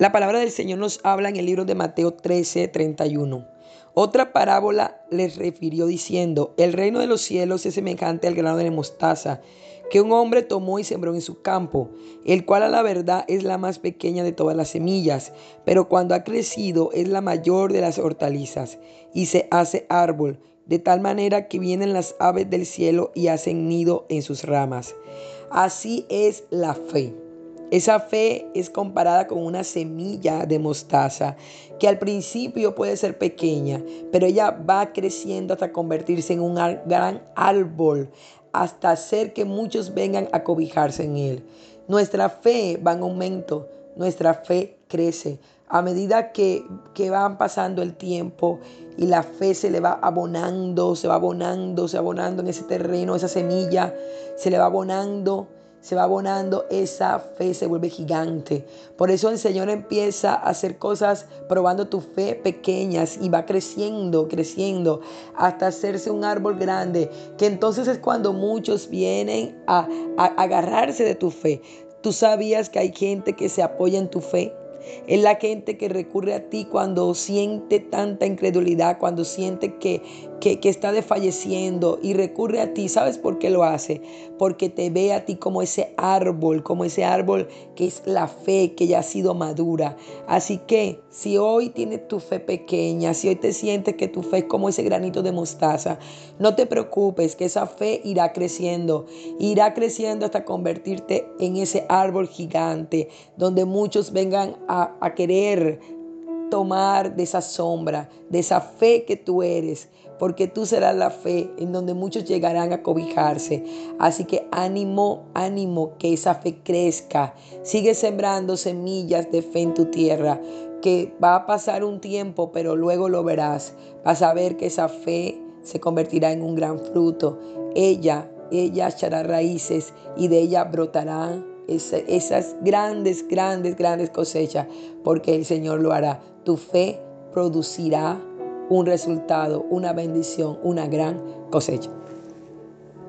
La palabra del Señor nos habla en el libro de Mateo 13, 31. Otra parábola les refirió diciendo, el reino de los cielos es semejante al grano de mostaza que un hombre tomó y sembró en su campo, el cual a la verdad es la más pequeña de todas las semillas, pero cuando ha crecido es la mayor de las hortalizas y se hace árbol, de tal manera que vienen las aves del cielo y hacen nido en sus ramas. Así es la fe. Esa fe es comparada con una semilla de mostaza que al principio puede ser pequeña, pero ella va creciendo hasta convertirse en un gran árbol, hasta hacer que muchos vengan a cobijarse en él. Nuestra fe va en aumento, nuestra fe crece. A medida que, que van pasando el tiempo y la fe se le va abonando, se va abonando, se va abonando en ese terreno, esa semilla, se le va abonando se va abonando, esa fe se vuelve gigante. Por eso el Señor empieza a hacer cosas probando tu fe pequeñas y va creciendo, creciendo hasta hacerse un árbol grande, que entonces es cuando muchos vienen a, a agarrarse de tu fe. Tú sabías que hay gente que se apoya en tu fe. Es la gente que recurre a ti cuando siente tanta incredulidad, cuando siente que, que, está desfalleciendo y recurre a ti. ¿Sabes por qué lo hace? Porque te ve a ti como ese árbol, como ese árbol que es la fe que ya ha sido madura. Así que si hoy tienes tu fe pequeña, si hoy te sientes que tu fe es como ese granito de mostaza, no te preocupes, que esa fe irá creciendo, irá creciendo hasta convertirte en ese árbol gigante donde muchos vengan a, querer tomar de esa sombra, de esa fe que tú eres, porque tú serás la fe en donde muchos llegarán a cobijarse. Así que ánimo, ánimo, que esa fe crezca. Sigue sembrando semillas de fe en tu tierra, que va a pasar un tiempo, pero luego lo verás. Vas a ver que esa fe se convertirá en un gran fruto. Ella, ella echará raíces y de ella brotarán esas grandes, grandes, grandes cosechas, porque el Señor lo hará. Tu fe producirá un resultado, una bendición, una gran cosecha.